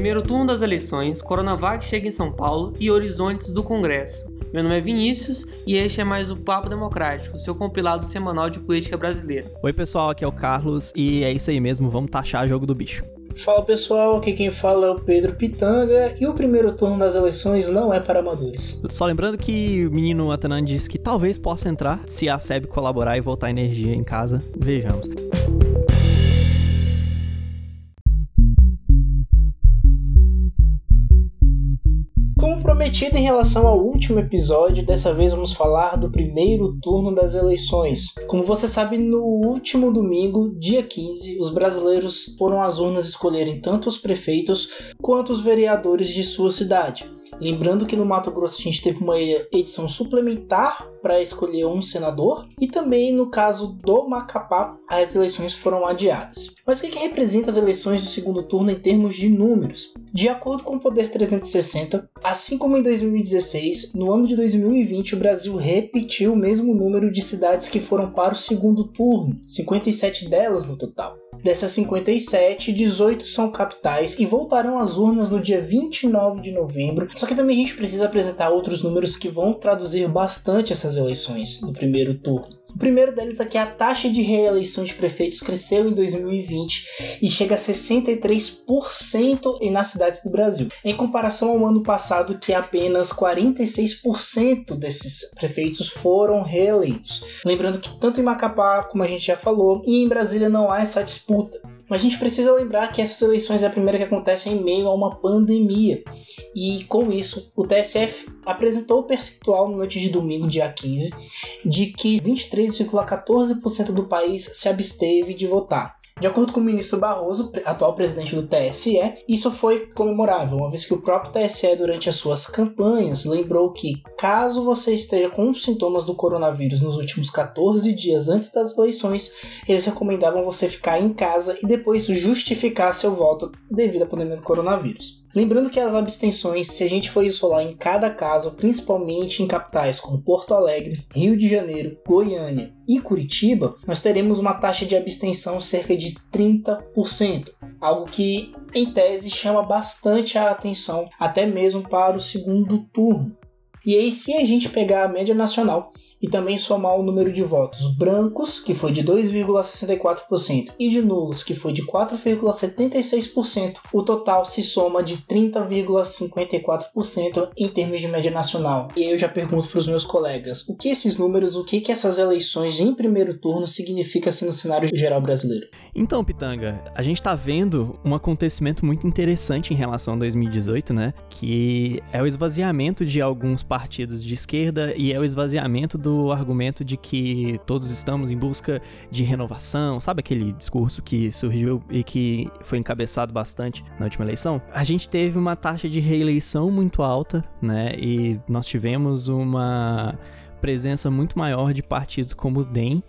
Primeiro turno das eleições, Coronavac chega em São Paulo e horizontes do Congresso. Meu nome é Vinícius e este é mais o Papo Democrático, seu compilado semanal de política brasileira. Oi, pessoal, aqui é o Carlos e é isso aí mesmo, vamos taxar jogo do bicho. Fala pessoal, aqui quem fala é o Pedro Pitanga e o primeiro turno das eleições não é para amadores. Só lembrando que o menino Atanan disse que talvez possa entrar se a SEB colaborar e voltar energia em casa. Vejamos. Prometido em relação ao último episódio, dessa vez vamos falar do primeiro turno das eleições. Como você sabe, no último domingo, dia 15, os brasileiros foram às urnas escolherem tanto os prefeitos quanto os vereadores de sua cidade. Lembrando que no Mato Grosso a gente teve uma edição suplementar para escolher um senador e também no caso do Macapá as eleições foram adiadas. Mas o que, que representa as eleições do segundo turno em termos de números? De acordo com o Poder 360, assim como em 2016, no ano de 2020 o Brasil repetiu o mesmo número de cidades que foram para o segundo turno, 57 delas no total. Dessas 57, 18 são capitais e voltarão às urnas no dia 29 de novembro. Só que também a gente precisa apresentar outros números que vão traduzir bastante essas eleições no primeiro turno. O primeiro deles é que a taxa de reeleição de prefeitos cresceu em 2020 e chega a 63% nas cidades do Brasil, em comparação ao ano passado que apenas 46% desses prefeitos foram reeleitos. Lembrando que tanto em Macapá, como a gente já falou, e em Brasília não há essa disputa. Mas a gente precisa lembrar que essas eleições é a primeira que acontece em meio a uma pandemia. E com isso, o TSF apresentou o percentual no noite de domingo, dia 15, de que 23,14% do país se absteve de votar. De acordo com o ministro Barroso, atual presidente do TSE, isso foi comemorável, uma vez que o próprio TSE, durante as suas campanhas, lembrou que, caso você esteja com sintomas do coronavírus nos últimos 14 dias antes das eleições, eles recomendavam você ficar em casa e depois justificar seu voto devido à pandemia do coronavírus. Lembrando que as abstenções, se a gente for isolar em cada caso, principalmente em capitais como Porto Alegre, Rio de Janeiro, Goiânia e Curitiba, nós teremos uma taxa de abstenção cerca de 30%, algo que em tese chama bastante a atenção, até mesmo para o segundo turno. E aí, se a gente pegar a média nacional e também somar o número de votos brancos, que foi de 2,64%, e de nulos, que foi de 4,76%, o total se soma de 30,54% em termos de média nacional. E aí eu já pergunto para os meus colegas, o que esses números, o que, que essas eleições em primeiro turno significa assim, no cenário geral brasileiro? Então, Pitanga, a gente está vendo um acontecimento muito interessante em relação a 2018, né? Que é o esvaziamento de alguns partidos de esquerda e é o esvaziamento do argumento de que todos estamos em busca de renovação, sabe aquele discurso que surgiu e que foi encabeçado bastante na última eleição? A gente teve uma taxa de reeleição muito alta, né? E nós tivemos uma presença muito maior de partidos como o DEM,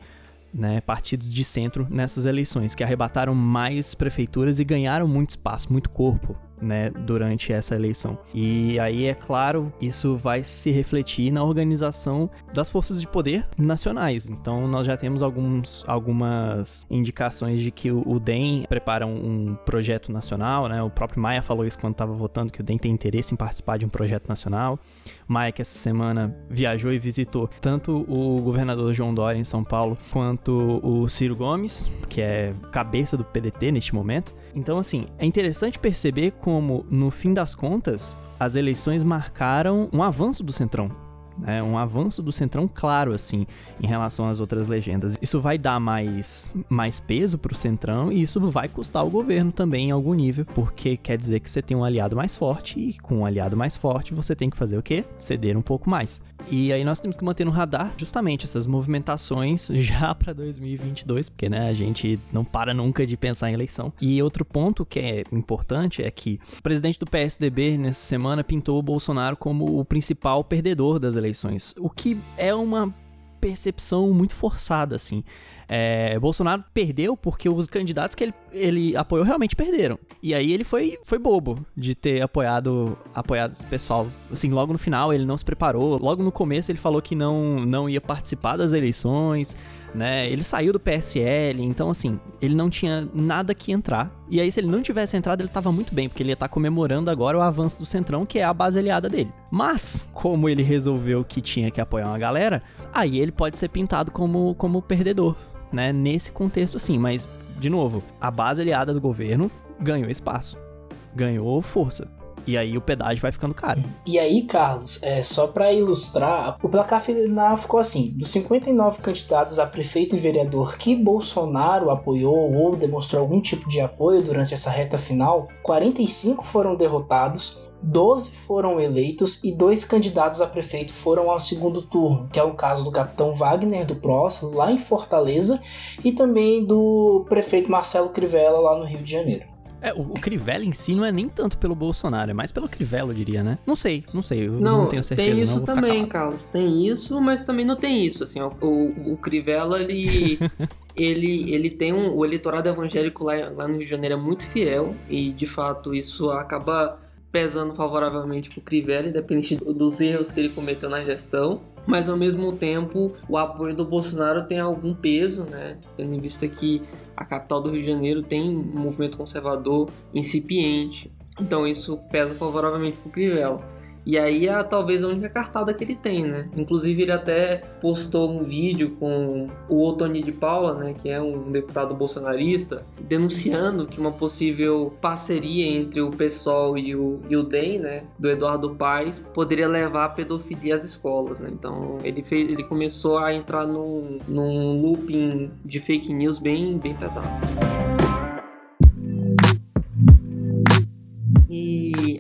né, partidos de centro nessas eleições, que arrebataram mais prefeituras e ganharam muito espaço, muito corpo né, durante essa eleição. E aí, é claro, isso vai se refletir na organização das forças de poder nacionais. Então, nós já temos alguns, algumas indicações de que o, DEM prepara um, projeto nacional, né? O próprio Maia falou isso quando estava votando, que o DEM tem interesse em participar de um projeto nacional. Maia, que essa semana viajou e visitou tanto o governador João Dória em São Paulo, quanto o Ciro Gomes, que é cabeça do PDT neste momento. Então, assim, é interessante perceber como, no fim das contas, as eleições marcaram um avanço do Centrão né? Um avanço do Centrão claro, assim, em relação às outras legendas. Isso vai dar mais, mais peso pro Centrão e isso vai custar o governo também em algum nível, porque quer dizer que você tem um aliado mais forte e com um aliado mais forte você tem que fazer o quê? Ceder um pouco mais. E aí nós temos que manter no radar justamente essas movimentações já para 2022, porque né, a gente não para nunca de pensar em eleição. E outro ponto que é importante é que o presidente do PSDB nessa semana pintou o Bolsonaro como o principal perdedor das eleições, o que é uma percepção muito forçada, assim. É, Bolsonaro perdeu porque os candidatos que ele, ele apoiou realmente perderam. E aí ele foi, foi bobo de ter apoiado, apoiado esse pessoal. Assim, logo no final ele não se preparou. Logo no começo ele falou que não, não ia participar das eleições. Né? Ele saiu do PSL, então assim, ele não tinha nada que entrar. E aí, se ele não tivesse entrado, ele tava muito bem, porque ele ia estar tá comemorando agora o avanço do Centrão, que é a base aliada dele. Mas, como ele resolveu que tinha que apoiar uma galera, aí ele pode ser pintado como, como perdedor, né? Nesse contexto, assim. Mas, de novo, a base aliada do governo ganhou espaço, ganhou força. E aí o pedágio vai ficando caro. E aí, Carlos, é, só para ilustrar, o placar final ficou assim: dos 59 candidatos a prefeito e vereador que Bolsonaro apoiou ou demonstrou algum tipo de apoio durante essa reta final, 45 foram derrotados, 12 foram eleitos e dois candidatos a prefeito foram ao segundo turno, que é o caso do capitão Wagner do PROS, lá em Fortaleza, e também do prefeito Marcelo Crivella, lá no Rio de Janeiro. É, o, o Crivella em si não é nem tanto pelo Bolsonaro, é mais pelo Crivella, eu diria, né? Não sei, não sei, eu não, não tenho certeza. Tem isso não, também, Carlos. Tem isso, mas também não tem isso. Assim, o, o, o Crivella, ele. ele, ele tem um. O eleitorado evangélico lá, lá no Rio de Janeiro é muito fiel, e de fato isso acaba pesando favoravelmente pro Crivella, independente dos erros que ele cometeu na gestão. Mas ao mesmo tempo, o apoio do Bolsonaro tem algum peso, né? Tendo em vista que a capital do Rio de Janeiro tem um movimento conservador incipiente. Então isso pesa favoravelmente para o Crivella. E aí é talvez a única cartada que ele tem, né? Inclusive ele até postou um vídeo com o Otoni de Paula, né, que é um deputado bolsonarista, denunciando que uma possível parceria entre o PSOL e o, e o DEM, né, do Eduardo Paes, poderia levar a pedofilia às escolas, né? Então ele fez, ele começou a entrar num, num looping de fake news bem, bem pesado.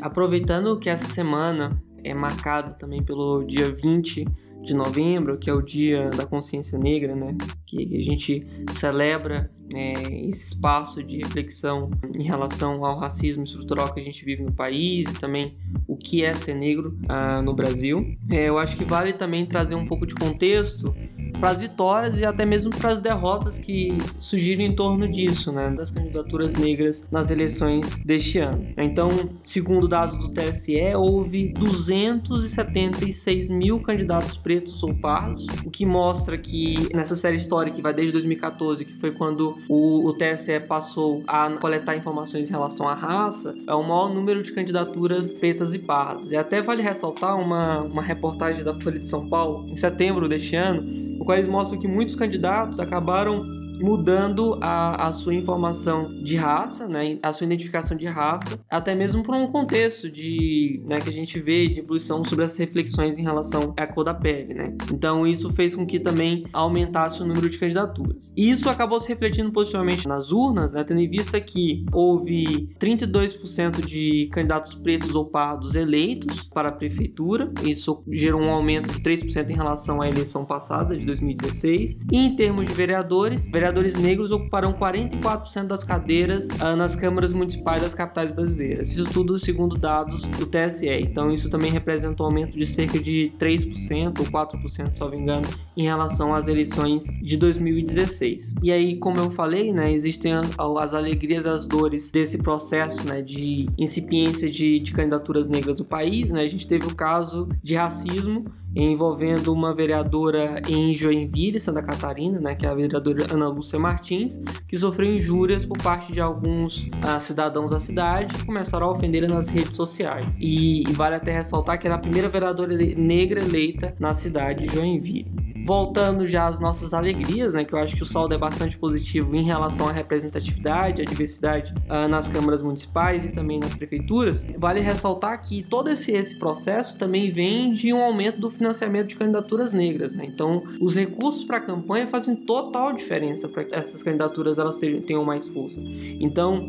Aproveitando que essa semana é marcada também pelo dia 20 de novembro, que é o Dia da Consciência Negra, né? Que a gente celebra é, esse espaço de reflexão em relação ao racismo estrutural que a gente vive no país e também o que é ser negro uh, no Brasil. É, eu acho que vale também trazer um pouco de contexto para as vitórias e até mesmo para as derrotas que surgiram em torno disso, né, das candidaturas negras nas eleições deste ano. Então, segundo dados do TSE, houve 276 mil candidatos pretos ou pardos, o que mostra que nessa série histórica que vai desde 2014, que foi quando o, o TSE passou a coletar informações em relação à raça, é o maior número de candidaturas pretas e pardas. E até vale ressaltar uma, uma reportagem da Folha de São Paulo, em setembro deste ano, o qual eles mostram que muitos candidatos acabaram mudando a, a sua informação de raça, né, a sua identificação de raça, até mesmo por um contexto de, né, que a gente vê de evolução sobre essas reflexões em relação à cor da pele, né. Então isso fez com que também aumentasse o número de candidaturas. E isso acabou se refletindo positivamente nas urnas, né, tendo em vista que houve 32% de candidatos pretos ou pardos eleitos para a prefeitura, isso gerou um aumento de 3% em relação à eleição passada de 2016. E em termos de vereadores, vereadores vereadores negros ocuparão 44% das cadeiras uh, nas câmaras municipais das capitais brasileiras. Isso tudo segundo dados do TSE. Então isso também representa um aumento de cerca de 3% ou 4%, se não me engano, em relação às eleições de 2016. E aí, como eu falei, né, existem as, as alegrias e as dores desse processo né, de incipiência de, de candidaturas negras no país. Né? A gente teve o caso de racismo envolvendo uma vereadora em Joinville, Santa Catarina, né, que é a vereadora Ana Lúcia Martins, que sofreu injúrias por parte de alguns uh, cidadãos da cidade que começaram a ofender nas redes sociais. E, e vale até ressaltar que era a primeira vereadora negra eleita na cidade de Joinville voltando já às nossas alegrias, né, que eu acho que o saldo é bastante positivo em relação à representatividade, à diversidade uh, nas câmaras municipais e também nas prefeituras, vale ressaltar que todo esse, esse processo também vem de um aumento do financiamento de candidaturas negras. Né? Então, os recursos para a campanha fazem total diferença para que essas candidaturas elas tenham mais força. Então,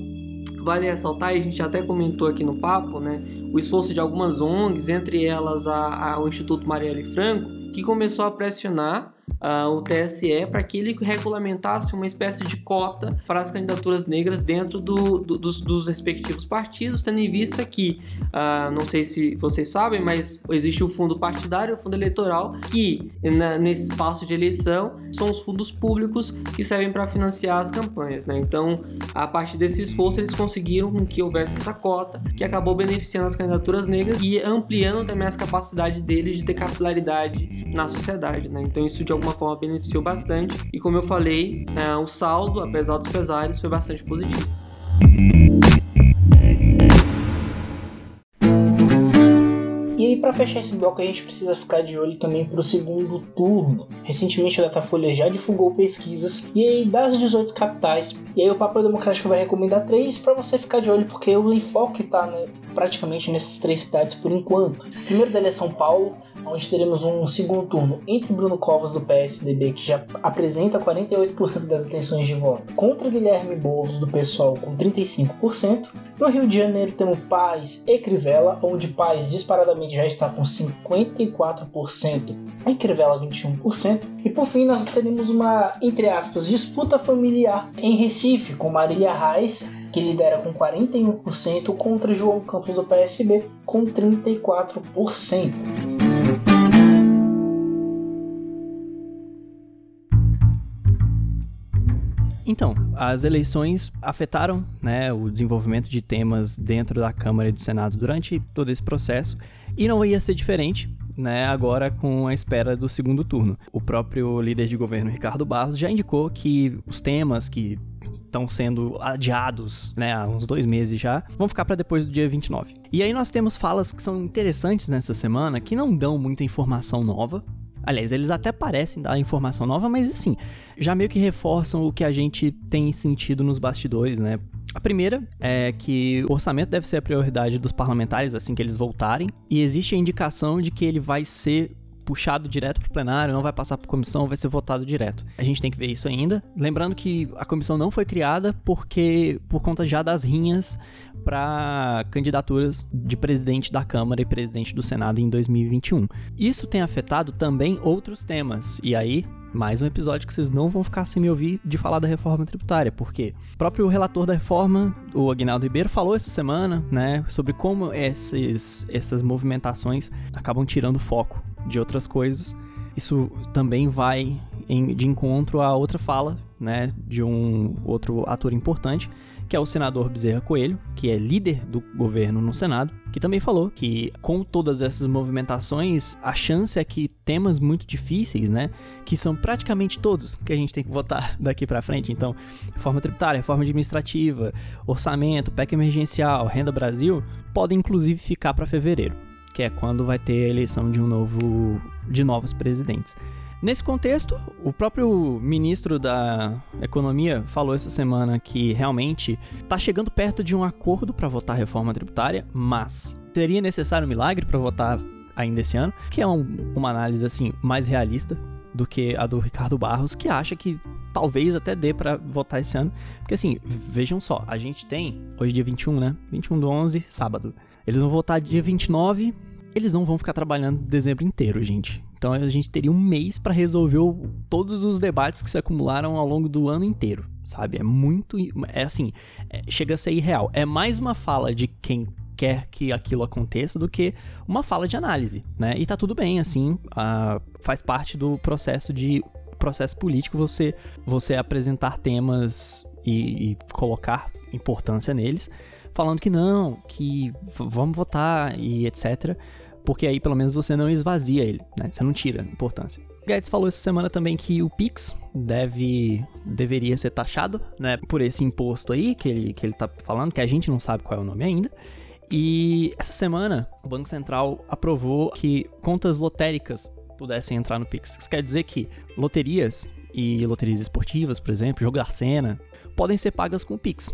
vale ressaltar, e a gente até comentou aqui no papo, né, o esforço de algumas ONGs, entre elas a, a, o Instituto Marielle Franco, que começou a pressionar uh, o TSE para que ele regulamentasse uma espécie de cota para as candidaturas negras dentro do, do, dos, dos, respectivos partidos, tendo em vista que, uh, não sei se vocês sabem, mas existe o fundo partidário e o fundo eleitoral, que na, nesse espaço de eleição são os fundos públicos que servem para financiar as campanhas. Né? Então, a partir desse esforço, eles conseguiram que houvesse essa cota, que acabou beneficiando as candidaturas negras e ampliando também as capacidades deles de ter capilaridade na sociedade. Né? Então, isso de de alguma forma beneficiou bastante. E como eu falei, é, o saldo, apesar dos pesares, foi bastante positivo. E aí, para fechar esse bloco, a gente precisa ficar de olho também para o segundo turno. Recentemente, o Datafolha já divulgou pesquisas, e aí, das 18 capitais, e aí o Papo Democrático vai recomendar três para você ficar de olho, porque o enfoque está né, praticamente nessas três cidades por enquanto. O primeiro dele é São Paulo, onde teremos um segundo turno entre Bruno Covas do PSDB, que já apresenta 48% das intenções de voto, contra Guilherme Boulos do PSOL com 35%. No Rio de Janeiro temos Paz e Crivella, onde Paz disparadamente já está com 54% e Crivella 21%. E por fim nós teremos uma, entre aspas, disputa familiar em Recife, com Marília Reis que lidera com 41%, contra João Campos do PSB com 34%. Então, as eleições afetaram né, o desenvolvimento de temas dentro da Câmara e do Senado durante todo esse processo e não ia ser diferente. Né, agora com a espera do segundo turno. O próprio líder de governo, Ricardo Barros, já indicou que os temas que estão sendo adiados, né, há uns dois meses já, vão ficar para depois do dia 29. E aí nós temos falas que são interessantes nessa semana, que não dão muita informação nova, Aliás, eles até parecem dar informação nova, mas assim, já meio que reforçam o que a gente tem sentido nos bastidores, né? A primeira é que o orçamento deve ser a prioridade dos parlamentares assim que eles voltarem, e existe a indicação de que ele vai ser puxado direto para o plenário, não vai passar por comissão, vai ser votado direto. A gente tem que ver isso ainda. Lembrando que a comissão não foi criada porque por conta já das rinhas para candidaturas de presidente da Câmara e presidente do Senado em 2021. Isso tem afetado também outros temas. E aí, mais um episódio que vocês não vão ficar sem me ouvir de falar da reforma tributária, porque o próprio relator da reforma, o Aguinaldo Ribeiro, falou essa semana, né, sobre como esses, essas movimentações acabam tirando foco de outras coisas. Isso também vai em, de encontro a outra fala, né, de um outro ator importante, que é o senador Bezerra Coelho, que é líder do governo no Senado, que também falou que com todas essas movimentações, a chance é que temas muito difíceis, né, que são praticamente todos que a gente tem que votar daqui para frente, então, reforma tributária, reforma administrativa, orçamento, PEC emergencial, renda Brasil, podem inclusive ficar para fevereiro que é quando vai ter a eleição de um novo de novos presidentes. Nesse contexto, o próprio ministro da Economia falou essa semana que realmente está chegando perto de um acordo para votar a reforma tributária, mas seria necessário um milagre para votar ainda esse ano, que é um, uma análise assim mais realista do que a do Ricardo Barros, que acha que talvez até dê para votar esse ano. Porque assim, vejam só, a gente tem hoje é dia 21, né? 21 do 11, sábado. Eles vão votar dia 29. Eles não vão ficar trabalhando dezembro inteiro, gente. Então a gente teria um mês para resolver o, todos os debates que se acumularam ao longo do ano inteiro, sabe? É muito. É assim, é, chega a ser irreal. É mais uma fala de quem quer que aquilo aconteça do que uma fala de análise, né? E tá tudo bem, assim, faz parte do processo de processo político você você apresentar temas e, e colocar importância neles falando que não, que vamos votar e etc. Porque aí pelo menos você não esvazia ele, né? Você não tira importância. O Guedes falou essa semana também que o Pix deve deveria ser taxado, né, por esse imposto aí que ele que ele tá falando, que a gente não sabe qual é o nome ainda. E essa semana o Banco Central aprovou que contas lotéricas pudessem entrar no Pix. Isso quer dizer que loterias e loterias esportivas, por exemplo, jogo da cena, podem ser pagas com Pix.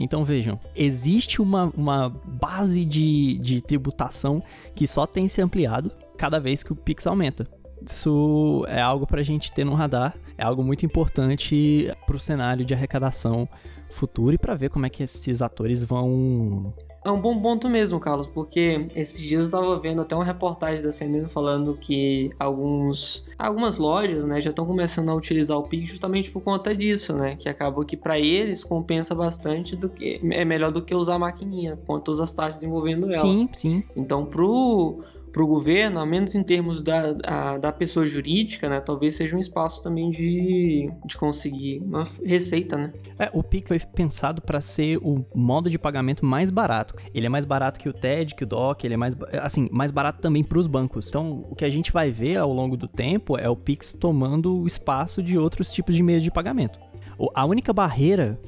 Então vejam, existe uma, uma base de, de tributação que só tem se ampliado cada vez que o Pix aumenta. Isso é algo para a gente ter no radar, é algo muito importante para o cenário de arrecadação futuro e para ver como é que esses atores vão é um bom ponto mesmo, Carlos, porque esses dias eu estava vendo até uma reportagem da CNN falando que alguns, algumas lojas, né, já estão começando a utilizar o Pix justamente por conta disso, né, que acabou que para eles compensa bastante do que é melhor do que usar a maquininha, com todas as taxas envolvendo ela. Sim, sim. Então, pro para o governo, ao menos em termos da, a, da pessoa jurídica, né, talvez seja um espaço também de, de conseguir uma receita, né? É, o PIX foi pensado para ser o modo de pagamento mais barato. Ele é mais barato que o TED, que o DOC, ele é mais, assim, mais barato também para os bancos. Então, o que a gente vai ver ao longo do tempo é o PIX tomando o espaço de outros tipos de meios de pagamento. A única barreira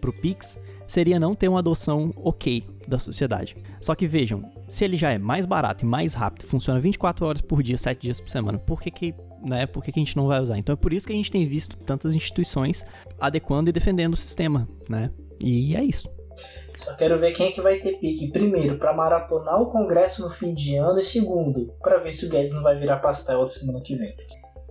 para o Pix seria não ter uma adoção ok da sociedade. Só que vejam, se ele já é mais barato e mais rápido, funciona 24 horas por dia, 7 dias por semana, por que, que, né, por que, que a gente não vai usar? Então é por isso que a gente tem visto tantas instituições adequando e defendendo o sistema, né? E é isso. Só quero ver quem é que vai ter pique. Primeiro, para maratonar o Congresso no fim de ano, e segundo, para ver se o Guedes não vai virar pastel semana que vem.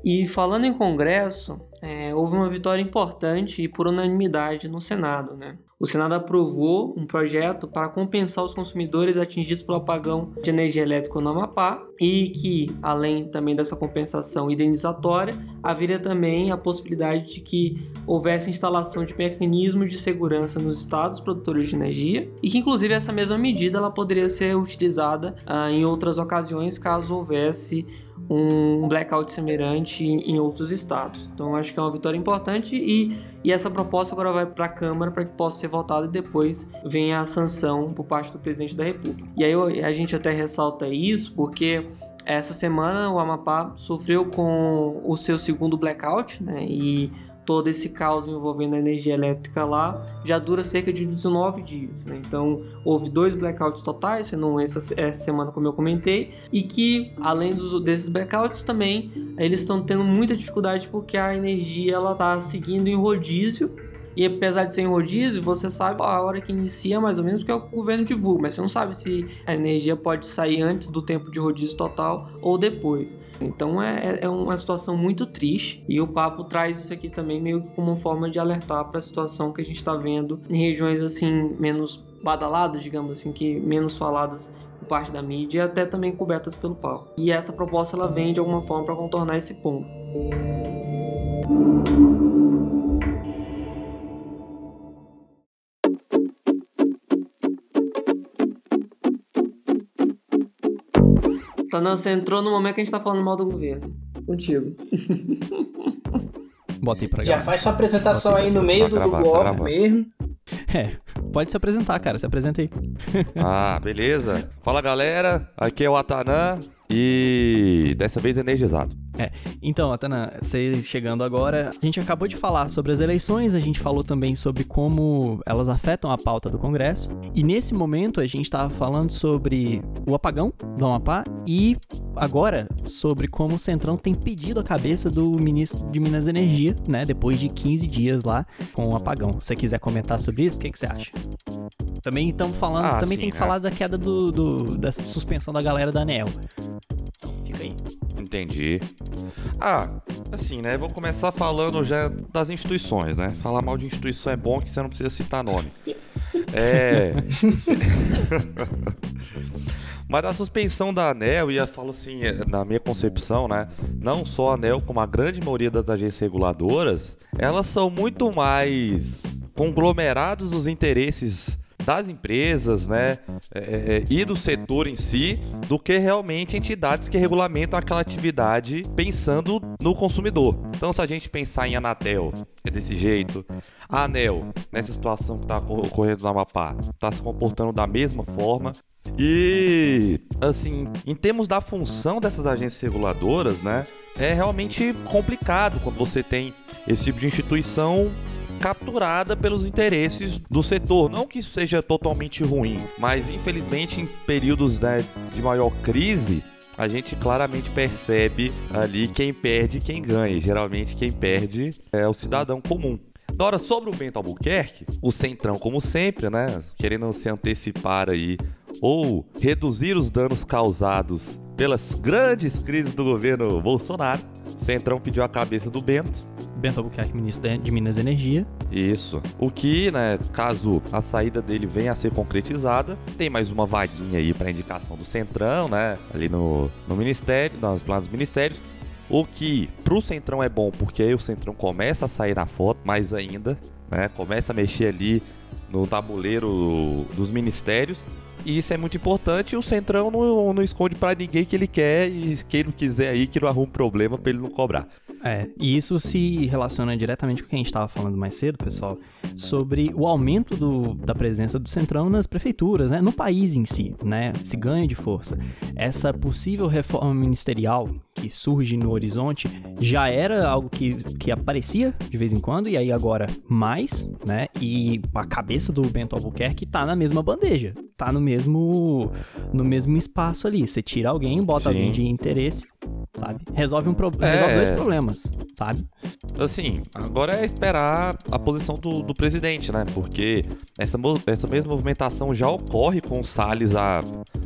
E falando em Congresso, é, houve uma vitória importante e por unanimidade no Senado. Né? O Senado aprovou um projeto para compensar os consumidores atingidos pelo apagão de energia elétrica no Amapá e que, além também dessa compensação indenizatória, haveria também a possibilidade de que houvesse instalação de mecanismos de segurança nos estados produtores de energia e que, inclusive, essa mesma medida ela poderia ser utilizada ah, em outras ocasiões caso houvesse um blackout semelhante em outros estados. Então acho que é uma vitória importante e, e essa proposta agora vai para a Câmara para que possa ser votada e depois venha a sanção por parte do presidente da República. E aí a gente até ressalta isso porque essa semana o Amapá sofreu com o seu segundo blackout, né? E todo esse caos envolvendo a energia elétrica lá já dura cerca de 19 dias. Né? Então, houve dois blackouts totais, sendo essa, essa semana, como eu comentei, e que, além dos, desses blackouts, também eles estão tendo muita dificuldade porque a energia ela está seguindo em rodízio e apesar de ser em rodízio, você sabe a hora que inicia mais ou menos, porque é o governo divulga, mas você não sabe se a energia pode sair antes do tempo de rodízio total ou depois. Então é, é uma situação muito triste e o papo traz isso aqui também meio que como uma forma de alertar para a situação que a gente está vendo em regiões assim menos badaladas, digamos assim, que menos faladas por parte da mídia e até também cobertas pelo papo. E essa proposta ela vem de alguma forma para contornar esse ponto. Não, você entrou no momento que a gente tá falando mal do governo. Contigo. Bota aí pra Já faz sua apresentação aí no meio do, gravar, do bloco tá mesmo. É, pode se apresentar, cara. Se apresenta aí. ah, beleza. Fala, galera. Aqui é o Atanã e dessa vez energizado. É, então, Atana, você chegando agora, a gente acabou de falar sobre as eleições, a gente falou também sobre como elas afetam a pauta do Congresso, e nesse momento a gente estava falando sobre o apagão do Amapá e agora sobre como o Centrão tem pedido a cabeça do ministro de Minas e Energia, né, depois de 15 dias lá com o apagão. Se você quiser comentar sobre isso, o que, que você acha? Também estamos falando, ah, também sim, tem que é. falar da queda do, do, da suspensão da galera da ANEL. Entendi. Ah, assim, né? Vou começar falando já das instituições, né? Falar mal de instituição é bom que você não precisa citar nome. É. Mas a suspensão da ANEL, e eu falo assim, na minha concepção, né? Não só a ANEL, como a grande maioria das agências reguladoras, elas são muito mais conglomerados dos interesses das empresas, né, é, é, é, e do setor em si, do que realmente entidades que regulamentam aquela atividade pensando no consumidor. Então, se a gente pensar em Anatel, é desse jeito. A Anel, nessa situação que está ocorrendo no Amapá, está se comportando da mesma forma. E, assim, em termos da função dessas agências reguladoras, né, é realmente complicado quando você tem esse tipo de instituição capturada pelos interesses do setor. Não que isso seja totalmente ruim, mas infelizmente em períodos né, de maior crise, a gente claramente percebe ali quem perde e quem ganha. Geralmente quem perde é o cidadão comum. Agora, sobre o Bento Albuquerque, o Centrão, como sempre, né? Querendo se antecipar aí ou reduzir os danos causados pelas grandes crises do governo Bolsonaro, o Centrão pediu a cabeça do Bento Bento Albuquerque, ministro de Minas e Energia. Isso. O que, né, caso a saída dele venha a ser concretizada, tem mais uma vaguinha aí para indicação do Centrão, né, ali no, no Ministério, nos planos ministérios. O que pro Centrão é bom, porque aí o Centrão começa a sair na foto mais ainda, né, começa a mexer ali no tabuleiro dos ministérios. E isso é muito importante o Centrão não, não esconde para ninguém que ele quer e quem não quiser aí que não arruma problema pra ele não cobrar. É, e isso se relaciona diretamente com o que a gente estava falando mais cedo, pessoal, sobre o aumento do, da presença do Centrão nas prefeituras, né, no país em si, né, se ganha de força. Essa possível reforma ministerial que surge no horizonte já era algo que, que aparecia de vez em quando, e aí agora mais, né, e a cabeça do Bento Albuquerque tá na mesma bandeja, tá no mesmo, no mesmo espaço ali. Você tira alguém, bota Sim. alguém de interesse, sabe? Resolve, um pro... É. Resolve dois problemas, sabe? Assim, agora é esperar a posição do, do presidente, né? Porque essa, essa mesma movimentação já ocorre com o Salles há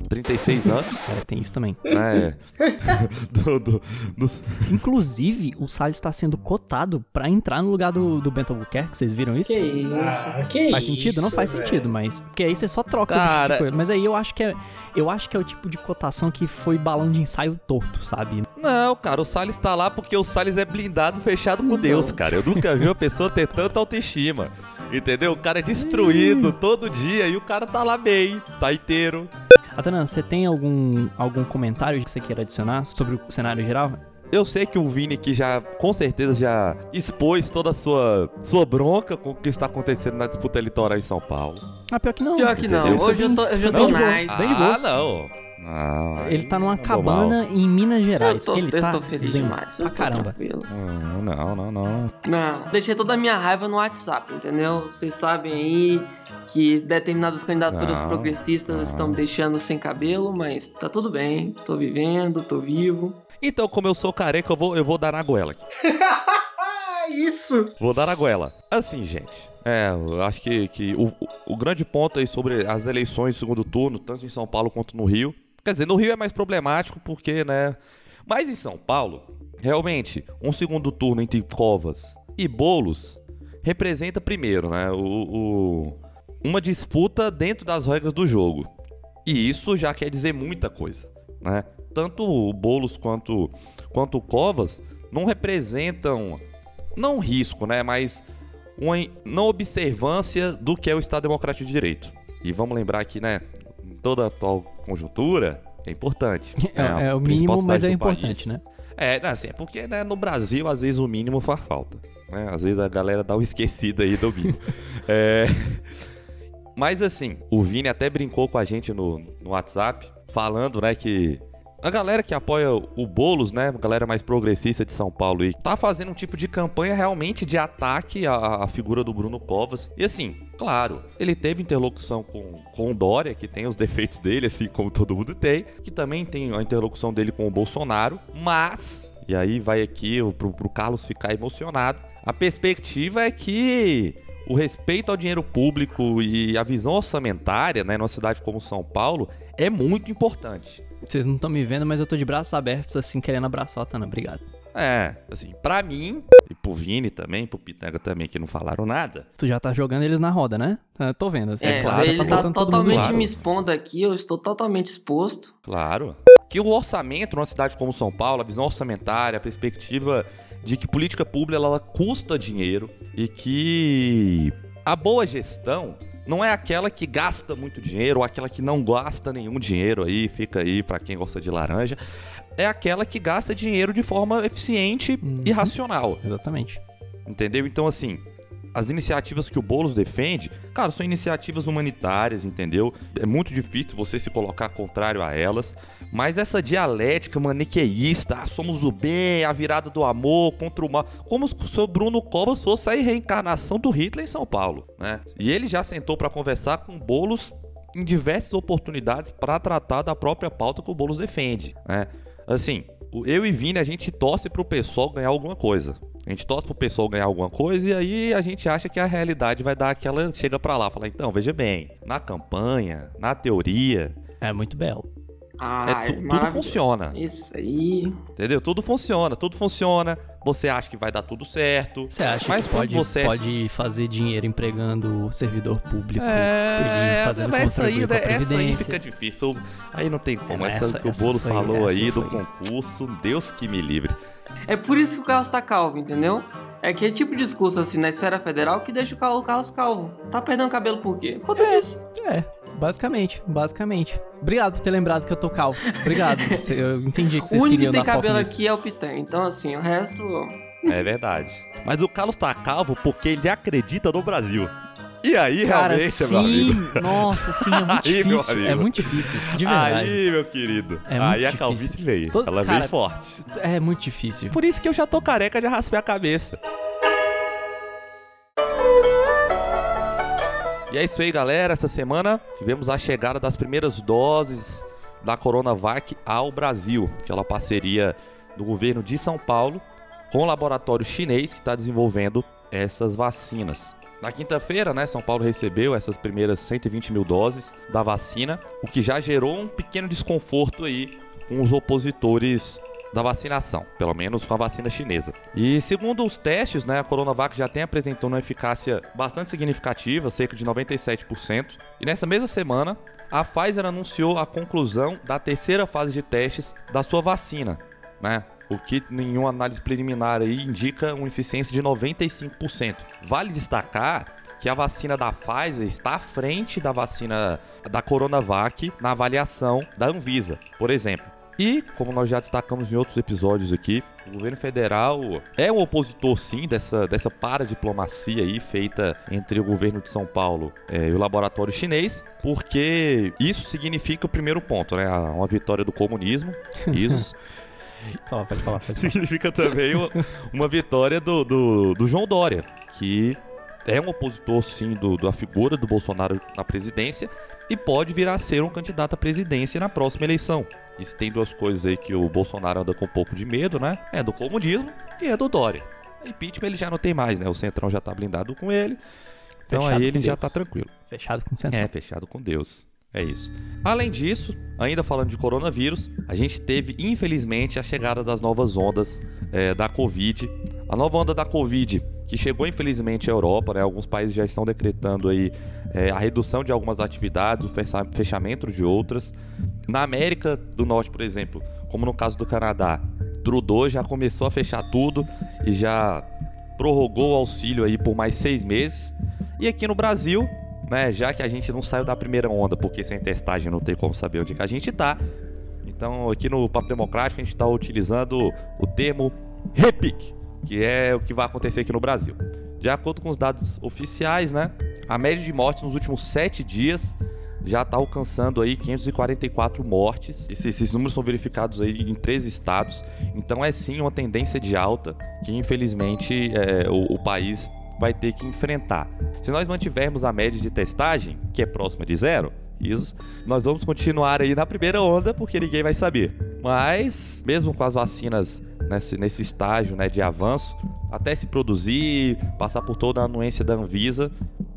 36 anos, É, tem isso também. né? do, do- do- Inclusive, o Salles está sendo cotado pra entrar no lugar do, do Bento Albuquerque, vocês viram isso? Que isso? Ah, que Faz sentido? Não faz velho. sentido, mas. Porque aí você só troca o Cara- tipo de coisa. Mas aí eu acho que é. Eu acho que é o tipo de cotação que foi balão de ensaio torto, sabe? Não, cara, o Salles tá lá porque o Salles é blindado, fechado com. Deus, cara. Eu nunca vi uma pessoa ter tanta autoestima. Entendeu? O cara é destruído todo dia e o cara tá lá bem, tá inteiro. Atanan, você tem algum, algum comentário que você queira adicionar sobre o cenário geral? Eu sei que o Vini que já, com certeza, já expôs toda a sua, sua bronca com o que está acontecendo na disputa eleitoral em São Paulo. Ah, pior que não. Pior que não. Hoje eu tô, hoje eu tô de boa, nice. Ah, não. Ah, Ele tá numa cabana em Minas Gerais. Eu tô, Ele eu tá tô feliz zen demais. Eu tô caramba. tranquilo. mal. Não, não, não. Não, deixei toda a minha raiva no WhatsApp, entendeu? Vocês sabem aí que determinadas candidaturas Não, progressistas não. estão me deixando sem cabelo, mas tá tudo bem. Tô vivendo, tô vivo. Então, como eu sou careca, eu vou, eu vou dar na goela aqui. Isso! Vou dar a goela. Assim, gente. É, eu acho que, que o, o- o grande ponto aí sobre as eleições de segundo turno, tanto em São Paulo quanto no Rio. Quer dizer, no Rio é mais problemático porque, né? Mas em São Paulo, realmente, um segundo turno entre Covas e Bolos representa primeiro, né? O, o- uma disputa dentro das regras do jogo. E isso já quer dizer muita coisa, né? Tanto o Bolos quanto, quanto o Covas não representam não risco, né, mas uma não observância do que é o Estado Democrático de Direito. E vamos lembrar que, né, em toda a atual conjuntura, é importante. É, né, é o mínimo, mas é do país. importante, né? É, assim, é porque né, no Brasil, às vezes, o mínimo faz falta. Né? Às vezes a galera dá uma esquecida aí do mínimo. É, Mas assim, o Vini até brincou com a gente no, no WhatsApp, falando, né, que a galera que apoia o Boulos, né, a galera mais progressista de São Paulo aí, tá fazendo um tipo de campanha realmente de ataque à, à figura do Bruno Covas. E assim, claro, ele teve interlocução com, com o Dória, que tem os defeitos dele, assim como todo mundo tem, que também tem a interlocução dele com o Bolsonaro, mas, e aí vai aqui pro, pro Carlos ficar emocionado, a perspectiva é que o respeito ao dinheiro público e a visão orçamentária, né, numa cidade como São Paulo, é muito importante. Vocês não estão me vendo, mas eu tô de braços abertos, assim, querendo abraçar o Atana. Obrigado. É, assim, pra mim, e pro Vini também, pro Pitanga também, que não falaram nada, Tu já tá jogando eles na roda, né? Eu tô vendo, assim. É, claro, ele tá tá totalmente claro. me expondo aqui, eu estou totalmente exposto. claro, que o orçamento numa cidade como São Paulo, a visão orçamentária, a perspectiva de que política pública ela custa dinheiro e que a boa gestão não é aquela que gasta muito dinheiro ou aquela que não gasta nenhum dinheiro aí, fica aí pra quem gosta de laranja, é aquela que gasta dinheiro de forma eficiente e Uhum. racional. Exatamente. Entendeu? Então, assim, as iniciativas que o Boulos defende, cara, são iniciativas humanitárias, entendeu? É muito difícil você se colocar contrário a elas, mas essa dialética maniqueísta, ah, somos o bem, a virada do amor contra o mal, como se o Bruno Covas fosse a reencarnação do Hitler em São Paulo, né? E ele já sentou para conversar com o Boulos em diversas oportunidades para tratar da própria pauta que o Boulos defende, né? Assim, eu e Vini, a gente torce pro pessoal ganhar alguma coisa. A gente torce pro pessoal ganhar alguma coisa e aí a gente acha que a realidade vai dar aquela. Chega pra lá, fala, então, veja bem, na campanha, na teoria, É muito belo. Ah, É, tu- tudo maravilhoso. funciona. Isso aí. entendeu? Tudo funciona, tudo funciona. Você acha que vai dar tudo certo. Você acha Mas que quando pode, você é- pode fazer dinheiro empregando o servidor público É, e fazendo mas essa aí, né, essa aí fica difícil. Aí não tem como. É, essa, essa- que o Boulos foi- falou aí do foi. concurso, Deus que me livre. É por isso que o Carlos tá calvo, entendeu? É aquele tipo de discurso assim na esfera federal que deixa o Carlos, calvo. Tá perdendo cabelo por quê? Por conta disso. É, Basicamente, basicamente. Obrigado por ter lembrado que eu tô calvo. Obrigado. eu entendi que vocês o único queriam que tem dar foco cabelo nisso. aqui é o Pitan. Então, assim, o resto. É verdade. Mas o Carlos tá calvo porque ele acredita no Brasil. E aí, Cara, realmente, sim, meu amigo. nossa, sim, é muito Aí, meu difícil. É muito difícil, de verdade. Aí, meu querido. É aí a calvície veio. Todo- Ela cara, veio forte. É muito difícil. Por isso que eu já tô careca de raspar a cabeça. E é isso aí, galera. Essa semana tivemos a chegada das primeiras doses da Coronavac ao Brasil, aquela parceria do governo de São Paulo com o laboratório chinês que está desenvolvendo essas vacinas. Na quinta-feira, né, São Paulo recebeu essas primeiras 120 mil doses da vacina, o que já gerou um pequeno desconforto aí com os opositores da vacinação, pelo menos com a vacina chinesa. E segundo os testes, né, a Coronavac já tem apresentou uma eficácia bastante significativa, cerca de 97%. E nessa mesma semana, a Pfizer anunciou a conclusão da terceira fase de testes da sua vacina, né? O que nenhuma análise preliminar aí indica uma eficiência de 95%. Vale destacar que a vacina da Pfizer está à frente da vacina da Coronavac na avaliação da Anvisa, por exemplo. E, como nós já destacamos em outros episódios aqui, o governo federal é um opositor, sim, dessa, dessa paradiplomacia aí feita entre o governo de São Paulo eh, e o laboratório chinês, porque isso significa o primeiro ponto, né? Uma vitória do comunismo. Isso Fala, pode falar, pode falar. significa também uma, uma vitória do, do, do João Dória, que é um opositor, sim, do, da figura do Bolsonaro na presidência e pode vir a ser um candidato à presidência na próxima eleição. E se tem duas coisas aí que o Bolsonaro anda com um pouco de medo, né? É do comunismo e é do Dória. Impeachment ele já não tem mais, né? O Centrão já tá blindado com ele. Então Fechado aí ele já Deus. tá tranquilo. Fechado com centro. É, fechado com Deus. É isso. Além disso, ainda falando de coronavírus, a gente teve, infelizmente, a chegada das novas ondas é, da Covid. A nova onda da Covid, que chegou, infelizmente, à Europa, né? Alguns países já estão decretando aí é, a redução de algumas atividades, o fecha- fechamento de outras. Na América do Norte, por exemplo, como no caso do Canadá, Trudeau já começou a fechar tudo e já prorrogou o auxílio aí por mais seis meses. E aqui no Brasil, né, já que a gente não saiu da primeira onda, porque sem testagem não tem como saber onde que a gente tá. Então, aqui no Papo Democrático, a gente está utilizando o termo repique, que é o que vai acontecer aqui no Brasil. De acordo com os dados oficiais, né, a média de mortes nos últimos sete dias já está alcançando aí 544 mortes. Esses, esses números são verificados aí em três estados. Então é sim uma tendência de alta que infelizmente é, o, o país vai ter que enfrentar. Se nós mantivermos a média de testagem, que é próxima de zero, isso, nós vamos continuar aí na primeira onda porque ninguém vai saber. Mas, mesmo com as vacinas nesse, nesse estágio né, de avanço, até se produzir, passar por toda a anuência da Anvisa,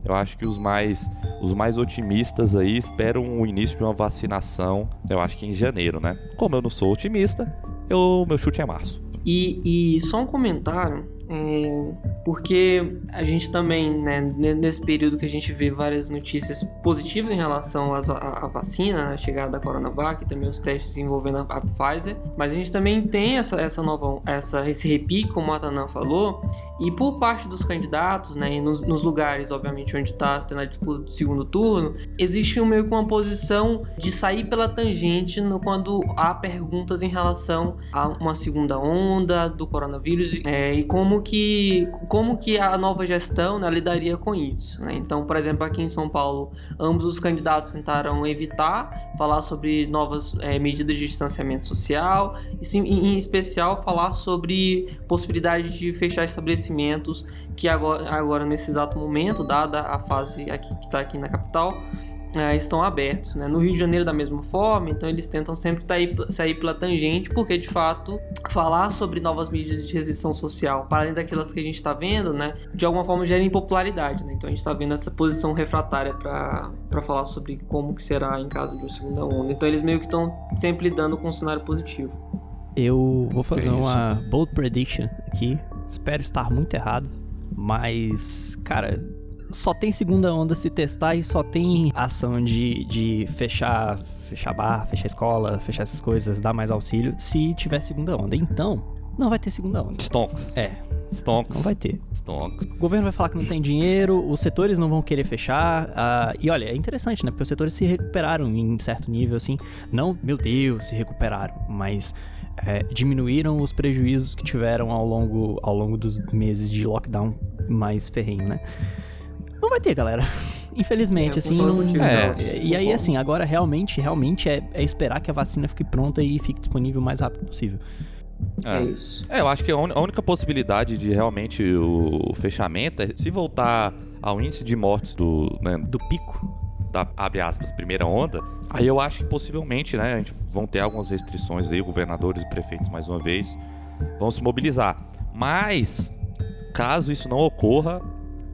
eu acho que os mais, os mais otimistas aí esperam o início de uma vacinação, eu acho que em janeiro, né? Como eu não sou otimista, eu, meu chute é março. E, e só um comentário, é, porque a gente também, né, ne- nesse período que a gente vê várias notícias positivas em relação à, vacina, a chegada da Coronavac, e também os testes envolvendo a, a Pfizer, mas a gente também tem essa, essa nova, essa, esse repique, como a Tanan falou, e por parte dos candidatos, né, e nos, nos lugares, obviamente, onde está tendo a disputa do segundo turno, existe um, meio que uma posição de sair pela tangente no- quando há perguntas em relação a uma segunda onda do coronavírus é, e como que, como que a nova gestão né, lidaria com isso. né? Então, por exemplo, aqui em São Paulo, ambos os candidatos tentaram evitar falar sobre novas é, medidas de distanciamento social e, sim, em especial, falar sobre possibilidade de fechar estabelecimentos que agora, agora nesse exato momento, dada a fase aqui, que está aqui na capital, é, estão abertos. Né? No Rio de Janeiro, da mesma forma, então eles tentam sempre sair, sair pela tangente, porque de fato falar sobre novas medidas de restrição social, para além daquelas que a gente está vendo, né, de alguma forma gera impopularidade. Né? Então a gente está vendo essa posição refratária para falar sobre como que será em caso de uma segunda onda. Então eles meio que estão sempre lidando com um cenário positivo. Eu vou fazer uma bold prediction aqui. Espero estar muito errado. Mas, cara, só tem segunda onda se testar e só tem ação de, de fechar, fechar bar, fechar escola, fechar essas coisas, dar mais auxílio se tiver segunda onda. Então, Não vai ter segunda onda. Stonks. É, Stonks. não vai ter. Stonks. O governo vai falar que não tem dinheiro, os setores não vão querer fechar. ah, e olha, é interessante, né? Porque os setores se recuperaram em certo nível, assim. Não, meu Deus, se recuperaram, mas é, diminuíram os prejuízos que tiveram ao longo, ao longo dos meses de lockdown mais ferrenho, né? Não vai ter, galera. Infelizmente, É, assim. Não... motivo, É, E aí, assim, agora realmente, realmente é, é esperar que a vacina fique pronta e fique disponível o mais rápido possível. É isso. É, eu acho que a única possibilidade de realmente o fechamento é se voltar ao índice de mortes do, né, Do pico. da, abre aspas, primeira onda, aí eu acho que possivelmente, né, a gente vão ter algumas restrições aí, governadores e prefeitos mais uma vez vão se mobilizar. Mas, caso isso não ocorra,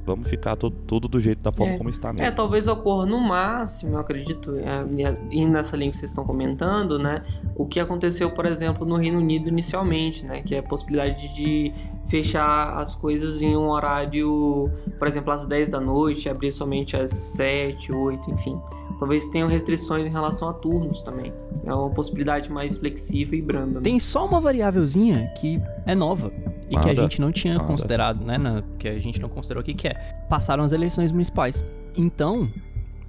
vamos ficar to- tudo do jeito da forma É. como está É, mesmo. talvez ocorra no máximo, eu acredito, é, e nessa linha que vocês estão comentando, né? O que aconteceu, por exemplo, no Reino Unido inicialmente, né? Que é a possibilidade de fechar as coisas em um horário, por exemplo, às 10 da noite, abrir somente às 7, 8, enfim. Talvez tenham restrições em relação a turnos também. É uma possibilidade mais flexível e branda. né? Tem só uma variávelzinha que é nova e que a gente não tinha manda. considerado, né? na- que a gente não considerou aqui, que é passaram as eleições municipais. Então,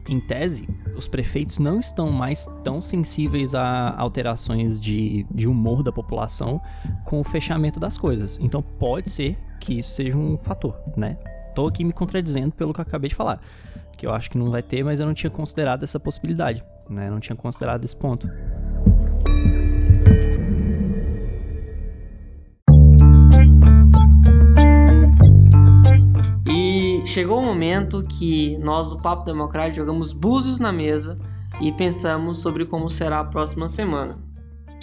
em tese, os prefeitos não estão mais tão sensíveis a alterações de, de humor da população com o fechamento das coisas. Então, pode ser que isso seja um fator, né? Tô aqui me contradizendo pelo que eu acabei de falar. Que eu acho que não vai ter, mas eu não tinha considerado essa possibilidade, né? Eu não tinha considerado esse ponto. Chegou o momento que nós do Papo Democrático jogamos búzios na mesa e pensamos sobre como será a próxima semana.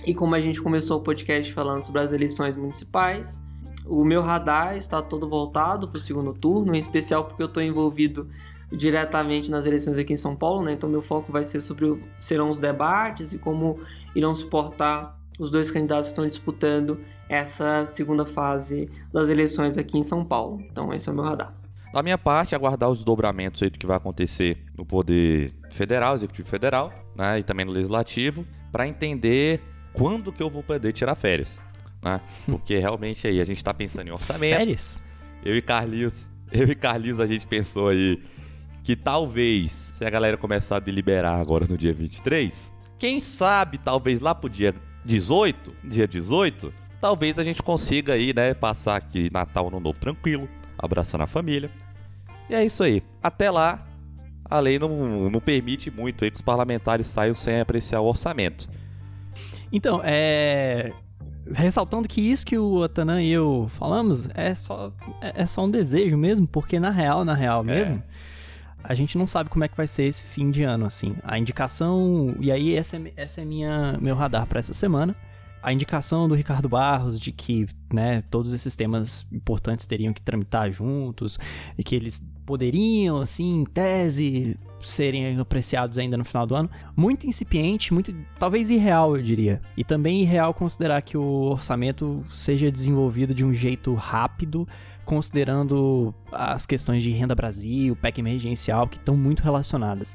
E como a gente começou o podcast falando sobre as eleições municipais, o meu radar está todo voltado para o segundo turno, em especial porque eu estou envolvido diretamente nas eleições aqui em São Paulo, né? Então meu foco vai ser sobre o- serão os debates e como irão suportar os dois candidatos que estão disputando essa segunda fase das eleições aqui em São Paulo. Então esse é o meu radar. Da minha parte, aguardar os desdobramentos aí do que vai acontecer no poder federal, executivo federal, né, e também no legislativo, para entender quando que eu vou poder tirar férias, né? Porque realmente aí a gente tá pensando em orçamento. Férias? Eu e Carlinhos, eu e Carlinhos a gente pensou aí que talvez, se a galera começar a deliberar agora no dia 23, quem sabe talvez lá pro dia 18, dia 18, talvez a gente consiga aí, né, passar aqui Natal no Novo tranquilo, abraçando a família. E é isso aí. Até lá, a lei não, não permite muito aí que os parlamentares saiam sem apreciar o orçamento. Então, é. Ressaltando que isso que o Otanan e eu falamos é só, é é só um desejo mesmo, porque na real, na real mesmo, a gente não sabe como é que vai ser esse fim de ano, assim. A indicação. E aí, essa é, essa é minha, meu radar para essa semana. A indicação do Ricardo Barros de que né, todos esses temas importantes teriam que tramitar juntos e que eles poderiam, assim, em tese, serem apreciados ainda no final do ano. Muito incipiente, muito talvez irreal, eu diria. E também irreal considerar que o orçamento seja desenvolvido de um jeito rápido, considerando as questões de renda Brasil, PEC emergencial, que estão muito relacionadas.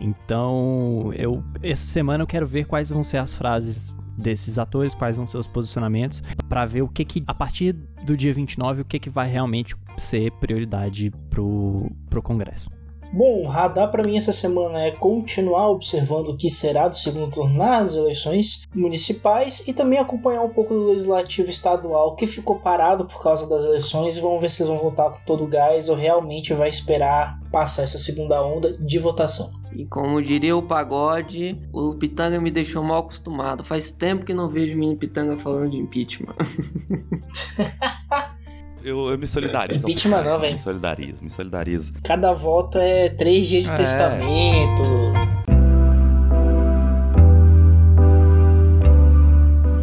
Então, eu essa semana eu quero ver quais vão ser as frases desses atores, quais vão ser os posicionamentos, para ver o que que a partir do dia 29 o que que vai realmente ser prioridade pro pro Congresso. Bom, o radar para mim essa semana é continuar observando o que será do segundo turno nas eleições municipais e também acompanhar um pouco do legislativo estadual que ficou parado por causa das eleições e vamos ver se eles vão voltar com todo o gás ou realmente vai esperar passar essa segunda onda de votação. E como diria o pagode, o Pitanga me deixou mal acostumado. Faz tempo que não vejo o menino Pitanga falando de impeachment. Eu, eu me solidarizo. Impeachment não, velho. Me solidarizo, me solidarizo. Cada voto é três dias de É. testamento.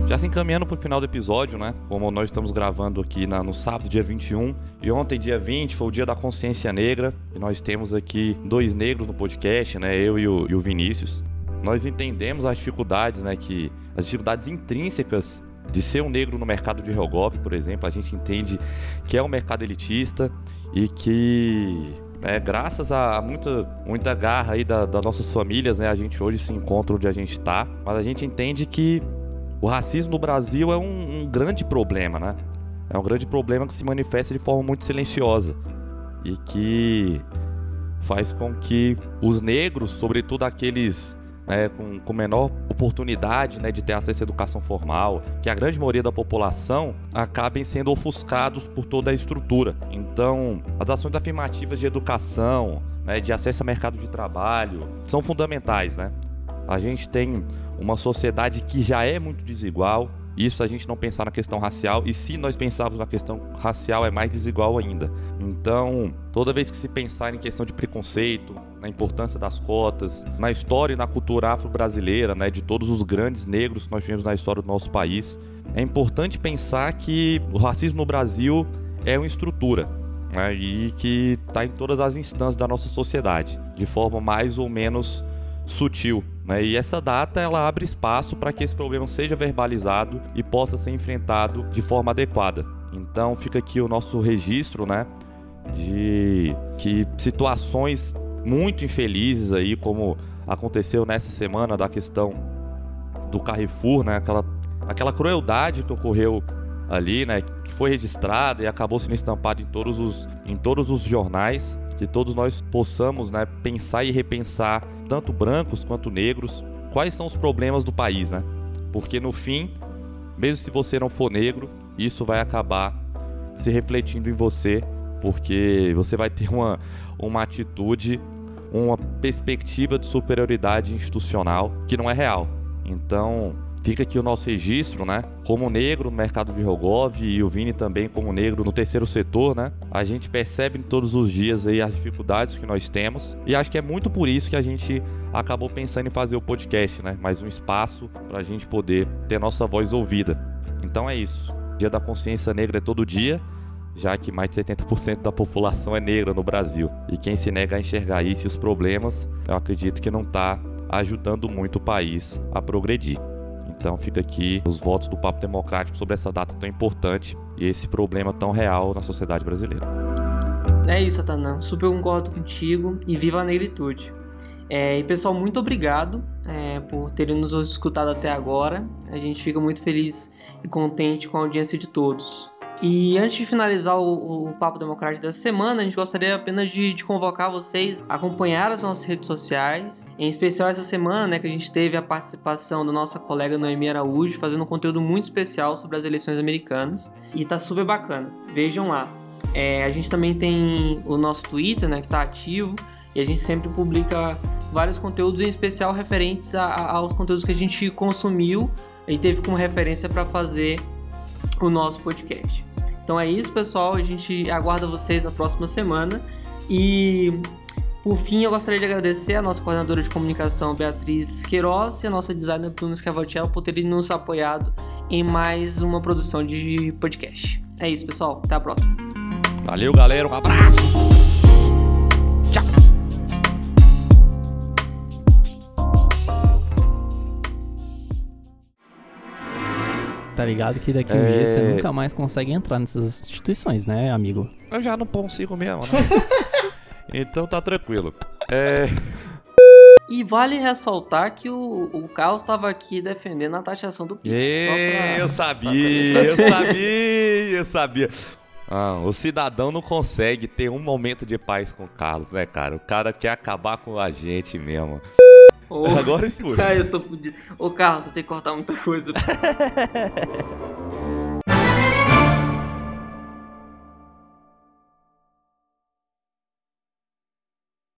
Já se encaminhando pro final do episódio, né? Como nós estamos gravando aqui na- no sábado, dia 21, e ontem, dia 20, foi o dia da consciência negra, e nós temos aqui dois negros no podcast, né? Eu e o, e o Vinícius. Nós entendemos as dificuldades, né? Que, as dificuldades intrínsecas de ser um negro no mercado de Helgov, por exemplo. A gente entende que é um mercado elitista e que é, graças a muita, muita garra aí da- das nossas famílias, né, a gente hoje se encontra onde a gente está, mas a gente entende que O racismo no Brasil é um, um grande problema, né? É um grande problema que se manifesta de forma muito silenciosa e que faz com que os negros, sobretudo aqueles né, com, com menor oportunidade né, de ter acesso à educação formal, que a grande maioria da população acabem sendo ofuscados por toda a estrutura. Então, as ações afirmativas de educação, né, de acesso ao mercado de trabalho, são fundamentais. Né? A gente tem uma sociedade que já é muito desigual, isso a gente não pensar na questão racial, e se nós pensarmos na questão racial, é mais desigual ainda. Então, toda vez que se pensar em questão de preconceito, na importância das cotas, na história e na cultura afro-brasileira, né, de todos os grandes negros que nós tivemos na história do nosso país, é importante pensar que o racismo no Brasil é uma estrutura. Né, e que está em todas as instâncias da nossa sociedade, de forma mais ou menos sutil. Né? E essa data ela abre espaço para que esse problema seja verbalizado e possa ser enfrentado de forma adequada. Então fica aqui o nosso registro, né, de que situações muito infelizes aí, como aconteceu nessa semana da questão do Carrefour, né, aquela, aquela crueldade que ocorreu ali, né, que foi registrada e acabou sendo estampada em todos os, em todos os jornais, que todos nós possamos, né, pensar e repensar tanto brancos quanto negros, quais são os problemas do país, né? Porque no fim, mesmo se você não for negro, isso vai acabar se refletindo em você, porque você vai ter uma, uma atitude, uma perspectiva de superioridade institucional que não é real. Então, Fica aqui o nosso registro, né? Como negro no mercado de Rogov e o Vini também como negro no terceiro setor, né? A gente percebe todos os dias aí as dificuldades que nós temos e acho que é muito por isso que a gente acabou pensando em fazer o podcast, né? Mais um espaço para a gente poder ter nossa voz ouvida. Então é isso. Dia da Consciência Negra é todo dia, já que mais de 70% da população é negra no Brasil. E quem se nega a enxergar isso e os problemas, eu acredito que não está ajudando muito o país a progredir. Então fica aqui os votos do Papo Democrático sobre essa data tão importante e esse problema tão real na sociedade brasileira. É isso, Atanã. Super concordo contigo e viva a negritude. É, e pessoal, muito obrigado é, por terem nos escutado até agora. A gente fica muito feliz e contente com a audiência de todos. E antes de finalizar o, o, Papo Democrático dessa semana, a gente gostaria apenas de, de, convocar vocês a acompanhar as nossas redes sociais. Em especial essa semana, né, que a gente teve a participação da nossa colega Noemi Araújo, fazendo um conteúdo muito especial sobre as eleições americanas. E tá super bacana. Vejam lá. É, a gente também tem o nosso Twitter, né, que tá ativo. E a gente sempre publica vários conteúdos, em especial referentes a, a, aos conteúdos que a gente consumiu e teve como referência para fazer o nosso podcast. Então é isso, pessoal. A gente aguarda vocês na próxima semana. E por fim, eu gostaria de agradecer a nossa coordenadora de comunicação, Beatriz Queiroz, e a nossa designer, Bruno Scavalcello, por terem nos apoiado em mais uma produção de podcast. É isso, pessoal. Até a próxima. Valeu, galera. Um abraço. Tá ligado que daqui um é... dia você nunca mais consegue entrar nessas instituições, né, amigo? Eu já não consigo mesmo, né? então tá tranquilo. É... E vale ressaltar que o, o Carlos estava aqui defendendo a taxação do PIB. Pra, eu sabia, eu sabia, eu sabia. Ah, o cidadão não consegue ter um momento de paz com o Carlos, né, cara? O cara quer acabar com a gente mesmo. Oh, Agora sim. Ai, eu tô fudido. Ô, Carlos, você tem que cortar muita coisa.